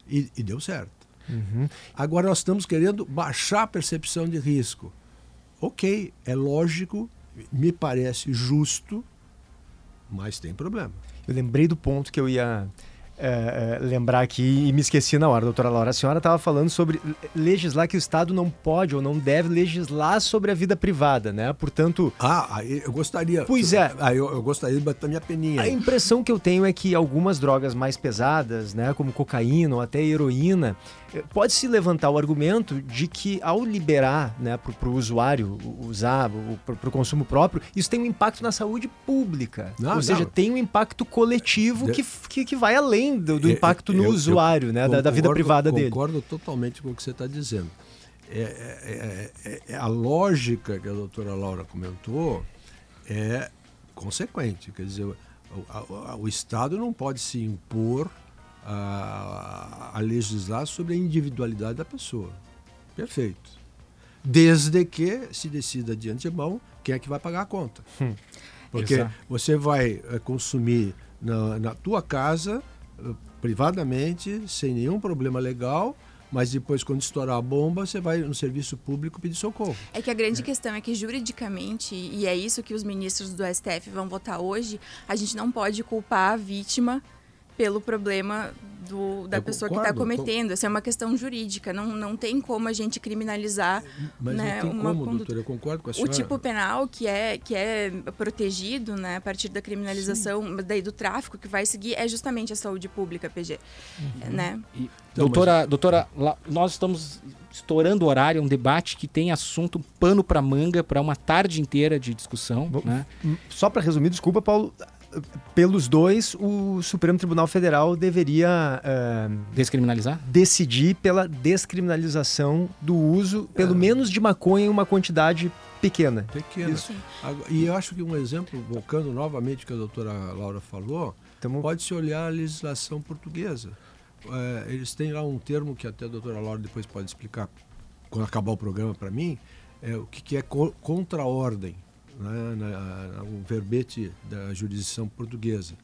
E, e deu certo. Uhum. Agora nós estamos querendo baixar a percepção de risco. Ok, é lógico, me parece justo, mas tem problema. Eu lembrei do ponto que eu ia é, é, lembrar aqui e me esqueci na hora, doutora Laura. A senhora estava falando sobre legislar que o Estado não pode ou não deve legislar sobre a vida privada, né? Portanto. Ah, eu gostaria. Pois é. Ah, eu, eu gostaria de bater minha peninha. A impressão que eu tenho é que algumas drogas mais pesadas, né, como cocaína ou até heroína, pode-se levantar o argumento de que ao liberar né, para o usuário usar, para o consumo próprio, isso tem um impacto na saúde pública. Não, Ou seja, não. tem um impacto coletivo que, que, que vai além do, do impacto no eu, usuário, eu né, concordo, da, da, vida privada concordo dele. Concordo totalmente com o que você está dizendo. É, é, é, é, a lógica que a doutora Laura comentou é consequente. Quer dizer, o, o, o Estado não pode se impor a, a legislar sobre a individualidade da pessoa. Perfeito. Desde que se decida de antemão quem é que vai pagar a conta. Hum. Porque Exato. você vai é, consumir na, na tua casa, eh, privadamente, sem nenhum problema legal, mas depois, quando estourar a bomba, você vai no serviço público pedir socorro. É que a grande é. questão é que, juridicamente, e é isso que os ministros do STF vão votar hoje, a gente não pode culpar a vítima pelo problema do, da eu pessoa tá concordo, que está cometendo. Essa é uma questão jurídica. Não, não tem como a gente criminalizar Mas né, não tem uma como, doutora, eu concordo com a senhora. O tipo penal que é, que é protegido né, a partir da criminalização daí do tráfico que vai seguir é justamente a saúde pública, PG. Uhum. Né? E, doutora, mas... doutora, nós estamos estourando o horário, é um debate que tem assunto pano para manga para uma tarde inteira de discussão. Né? Só para resumir, desculpa, Paulo, pelos dois, o Supremo Tribunal Federal deveria uh, descriminalizar, decidir pela descriminalização do uso, pelo é. menos de maconha em uma quantidade pequena. Pequena. Isso. E eu acho que um exemplo, voltando novamente o que a doutora Laura falou, Tamo... pode-se olhar a legislação portuguesa. É, eles têm lá um termo que até a doutora Laura depois pode explicar quando acabar o programa para mim, é o que, que é contra-ordem né, na, um verbete da jurisdição portuguesa.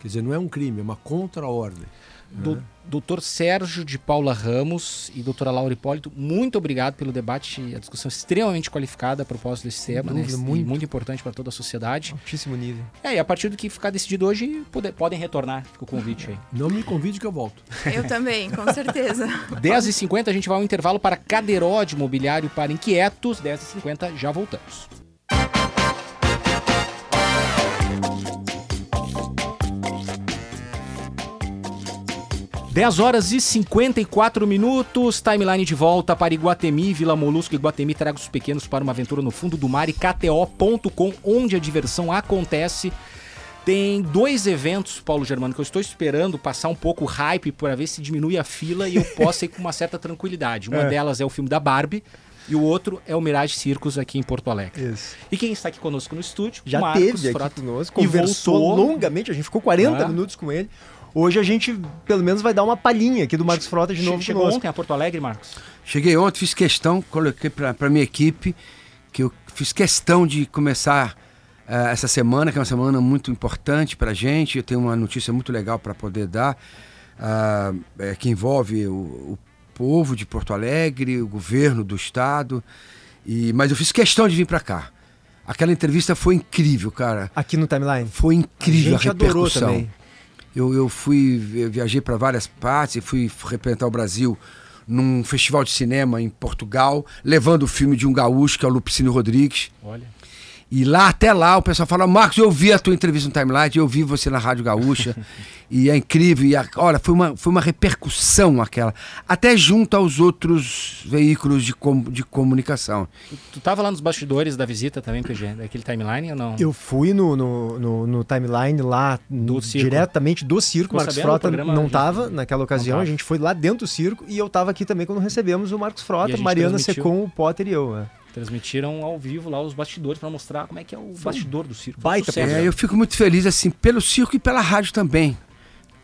Quer dizer, não é um crime, é uma contra-ordem. Do, né? Doutor Sérgio de Paula Ramos e doutora Laura Hipólito, muito obrigado pelo debate e a discussão extremamente qualificada a propósito desse tema, né? muito. muito importante para toda a sociedade. Altíssimo nível. É, e a partir do que ficar decidido hoje, pode, podem retornar, fica o convite aí. Não me convide que eu volto. Eu também, com certeza. 10h50 a gente vai ao intervalo para Cadeiró de Mobiliário para Inquietos, 10h50 já voltamos. 10 horas e 54 minutos, timeline de volta para Iguatemi, Vila Molusco. Iguatemi traga os pequenos para uma aventura no fundo do mar e KTO.com, onde a diversão acontece. Tem dois eventos, Paulo Germano, que eu estou esperando passar um pouco o hype para ver se diminui a fila e eu possa ir com uma certa tranquilidade. Uma é. delas é o filme da Barbie. E o outro é o Mirage Circus aqui em Porto Alegre. Isso. E quem está aqui conosco no estúdio? Já Marcos teve aqui conosco, conversou voltou. longamente, a gente ficou 40 ah. minutos com ele. Hoje a gente, pelo menos, vai dar uma palhinha aqui do Marcos Frota de novo. Chegou conosco. ontem a Porto Alegre, Marcos? Cheguei ontem, fiz questão, coloquei para minha equipe, que eu fiz questão de começar uh, essa semana, que é uma semana muito importante para a gente. Eu tenho uma notícia muito legal para poder dar, uh, é, que envolve o, o povo de Porto Alegre, o governo do estado. E, mas eu fiz questão de vir para cá. Aquela entrevista foi incrível, cara. Aqui no timeline? Foi incrível a, gente a repercussão. Adorou também. Eu, eu fui, eu viajei para várias partes, fui representar o Brasil num festival de cinema em Portugal, levando o filme de um gaúcho, que é o Lupicínio Rodrigues. Olha. E lá, até lá, o pessoal fala, Marcos, eu vi a tua entrevista no Timeline, eu vi você na Rádio Gaúcha, e é incrível. E a, olha, foi uma, foi uma repercussão aquela, até junto aos outros veículos de, com, de comunicação. Tu, tu tava lá nos bastidores da visita também, PG, daquele Timeline ou não? Eu fui no, no, no, no Timeline lá, do diretamente do circo. Marcos Frota não estava naquela ocasião, a gente foi lá dentro do circo, e eu estava aqui também quando recebemos o Marcos Frota, Mariana Secom, o Potter e eu. Né? Transmitiram ao vivo lá os bastidores para mostrar como é que é o bastidor do circo. Baita, sucesso, é, eu fico muito feliz assim pelo circo e pela rádio também.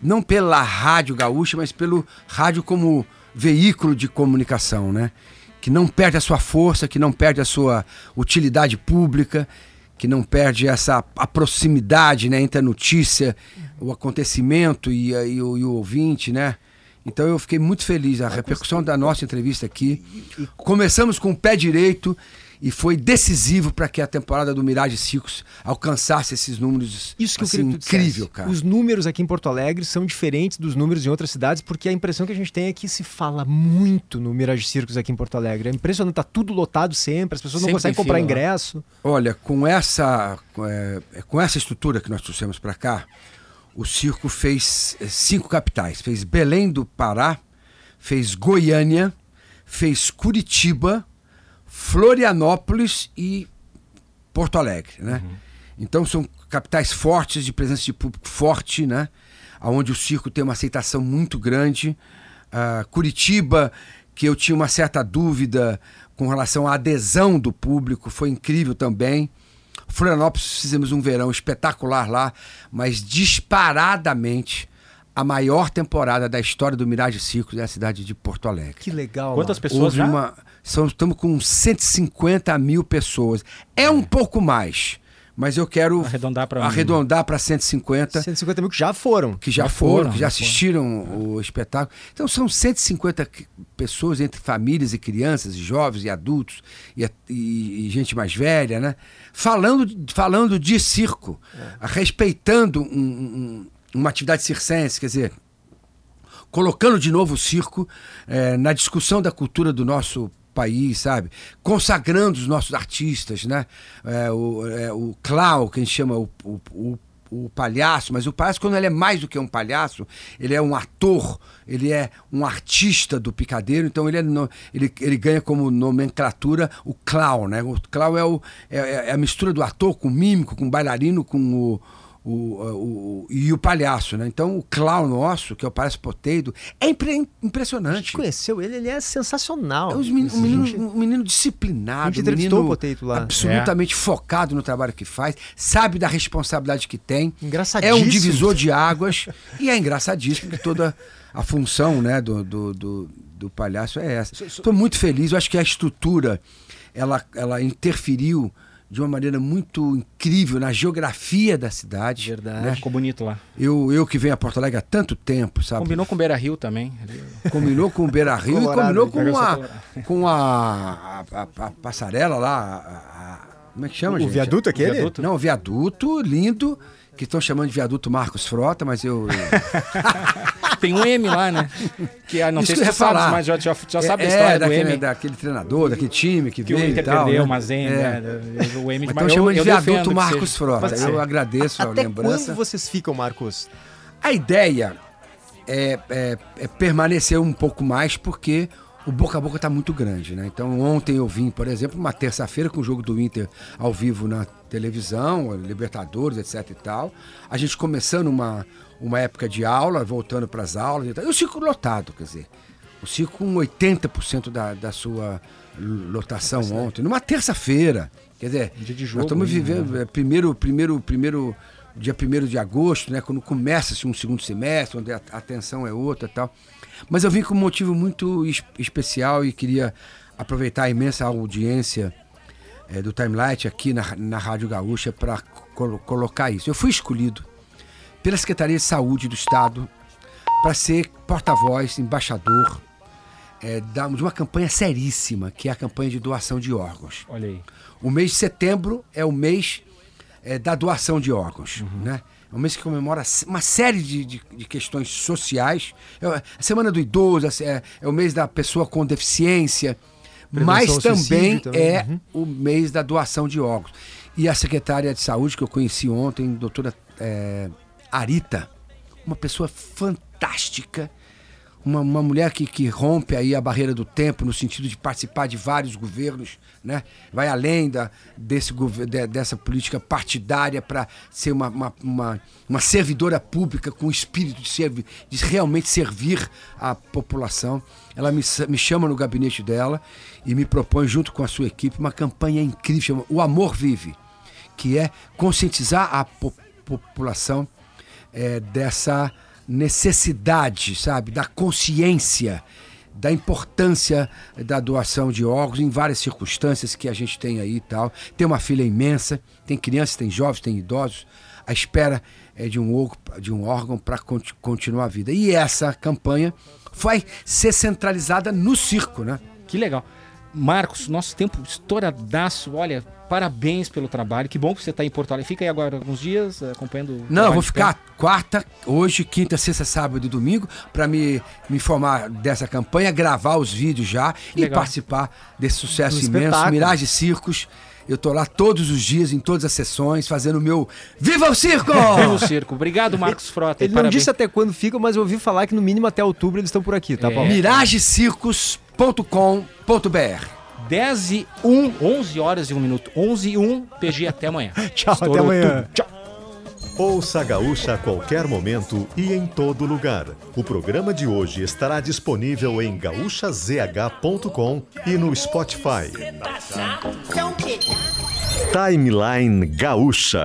Não pela rádio gaúcha, mas pelo rádio como veículo de comunicação, né? Que não perde a sua força, que não perde a sua utilidade pública, que não perde essa a proximidade né, entre a notícia, o acontecimento e, e, o, e o ouvinte, né? Então eu fiquei muito feliz. A repercussão da nossa entrevista aqui. Começamos com o pé direito e foi decisivo para que a temporada do Mirage Circus alcançasse esses números Isso que assim, eu incrível, cara. Os números aqui em Porto Alegre são diferentes dos números em outras cidades, porque a impressão que a gente tem é que se fala muito no Mirage Circus aqui em Porto Alegre. É impressionante, tá tudo lotado sempre, as pessoas sempre não conseguem comprar fila, ingresso. Olha, com essa, é, com essa estrutura que nós trouxemos para cá, o circo fez eh, cinco capitais. Fez Belém do Pará, fez Goiânia, fez Curitiba, Florianópolis e Porto Alegre, né? Uhum. Então são capitais fortes, de presença de público forte, né? Onde o circo tem uma aceitação muito grande. Uh, Curitiba, que eu tinha uma certa dúvida com relação à adesão do público, foi incrível também. Florianópolis fizemos um verão espetacular lá, mas disparadamente a maior temporada da história do Mirage Circus é a cidade de Porto Alegre. Que legal. Quantas pessoas Houve já? Uma, são, estamos com 150 mil pessoas. É, é. um pouco mais mas eu quero arredondar para arredondar para 150. 150 mil que já foram. Que já, já foram, foram, que já assistiram foram. o espetáculo. Então são 150 pessoas entre famílias e crianças, e jovens e adultos e, e, e gente mais velha, né? Falando, falando de circo, é. respeitando um, um, uma atividade circense, quer dizer, colocando de novo o circo é, na discussão da cultura do nosso país, sabe? Consagrando os nossos artistas, né? É, o, é, o clown, que a gente chama o, o, o o palhaço, mas o palhaço, quando ele é mais do que um palhaço, ele é um ator, ele é um artista do picadeiro, então ele, é no, ele, ele ganha como nomenclatura o clown, né? O clown é, o, é, é a mistura do ator com o mímico, com o bailarino, com o o, o, e o palhaço, né? Então o clown nosso, que é o palhaço poteiro, é impre, impressionante. A gente conheceu ele, ele é sensacional. É um menino, um menino, gente... um menino disciplinado, um menino o Potato lá. absolutamente é. focado no trabalho que faz, sabe da responsabilidade que tem. Engraçadíssimo. É um divisor de águas e é engraçadíssimo que toda a função né, do, do, do, do palhaço é essa. Estou muito feliz, eu acho que a estrutura ela, ela interferiu de uma maneira muito incrível na geografia da cidade. Verdade. Né? Ficou bonito lá. Eu, eu que venho a Porto Alegre há tanto tempo, sabe? Combinou com o Beira Rio também. Combinou com o Beira Rio e combinou com a, com a, a, a, a passarela lá. como é que chama, o gente? O viaduto aquele? Viaduto? Não, o viaduto lindo que estão chamando de viaduto Marcos Frota, mas eu. Tem um M lá, né? Que ah, não Isso sei se você sabe, mas já, já, já sabe é, a história é, daquele, do M. daquele treinador, daquele time que, que veio. Que o Inter tal, perdeu, né? mas M, é. né? O M de Então chama de viaduto Marcos Frota. Eu agradeço a Até lembrança. Quando vocês ficam, Marcos? A ideia é, é, é permanecer um pouco mais, porque o boca a boca está muito grande, né? Então ontem eu vim, por exemplo, uma terça-feira com o jogo do Inter ao vivo na televisão, Libertadores, etc e tal. A gente começando uma, uma época de aula, voltando para as aulas e tal. E o circo lotado, quer dizer, o circo com 80% da, da sua lotação ontem, numa terça-feira. Quer dizer, dia de jogo, nós estamos vivendo né? primeiro, primeiro, primeiro dia 1 de agosto, né, quando começa-se um segundo semestre, onde a atenção é outra tal. Mas eu vim com um motivo muito especial e queria aproveitar a imensa audiência é, do Timelight aqui na, na Rádio Gaúcha para col colocar isso. Eu fui escolhido pela Secretaria de Saúde do Estado para ser porta-voz, embaixador é, da, de uma campanha seríssima, que é a campanha de doação de órgãos. Olha aí. O mês de setembro é o mês é, da doação de órgãos, uhum. né? É um mês que comemora uma série de, de, de questões sociais. É a Semana do Idoso, é, é o mês da pessoa com deficiência, mas também, também, é uhum. o mês da doação de órgãos. E a secretária de saúde que eu conheci ontem, doutora é, Arita, uma pessoa fantástica, uma, uma mulher que, que rompe aí a barreira do tempo no sentido de participar de vários governos, né? vai além da, desse, de, dessa política partidária para ser uma, uma, uma, uma, servidora pública com o espírito de, servi, de realmente servir a população. Ela me, me chama no gabinete dela e me propõe, junto com a sua equipe, uma campanha incrível, chama O Amor Vive, que é conscientizar a po população é, dessa necessidade, sabe, da consciência, da importância da doação de órgãos em várias circunstâncias que a gente tem aí e tal. Tem uma filha imensa, tem crianças, tem jovens, tem idosos. A espera é de um, de um órgão para continuar a vida. E essa campanha vai ser centralizada no circo, né? Que legal. Marcos, nosso tempo estouradaço. Olha, parabéns pelo trabalho. Que bom que você está em Porto Alegre. Fica aí agora alguns dias eh, acompanhando. Não, eu vou ficar quarta, hoje, quinta, sexta, sábado e domingo para me, me informar dessa campanha, gravar os vídeos já e participar desse sucesso um imenso. Mirage Circos. Eu tô lá todos os dias, em todas as sessões, fazendo o meu Viva o Circo! Viva o Circo. Obrigado, Marcos Frota. Ele não disse até quando fica, mas eu ouvi falar que no mínimo até outubro eles estão por aqui, tá, é. Paulo? Miragecircos.com.br 10 e 1, 11 horas e 1 minuto. 11 e 1, PG até amanhã. Tchau, Estourou até amanhã. Tudo. Tchau. Ouça a Gaúcha a qualquer momento e em todo lugar. O programa de hoje estará disponível em gaúchazh.com e no Spotify. Timeline Gaúcha.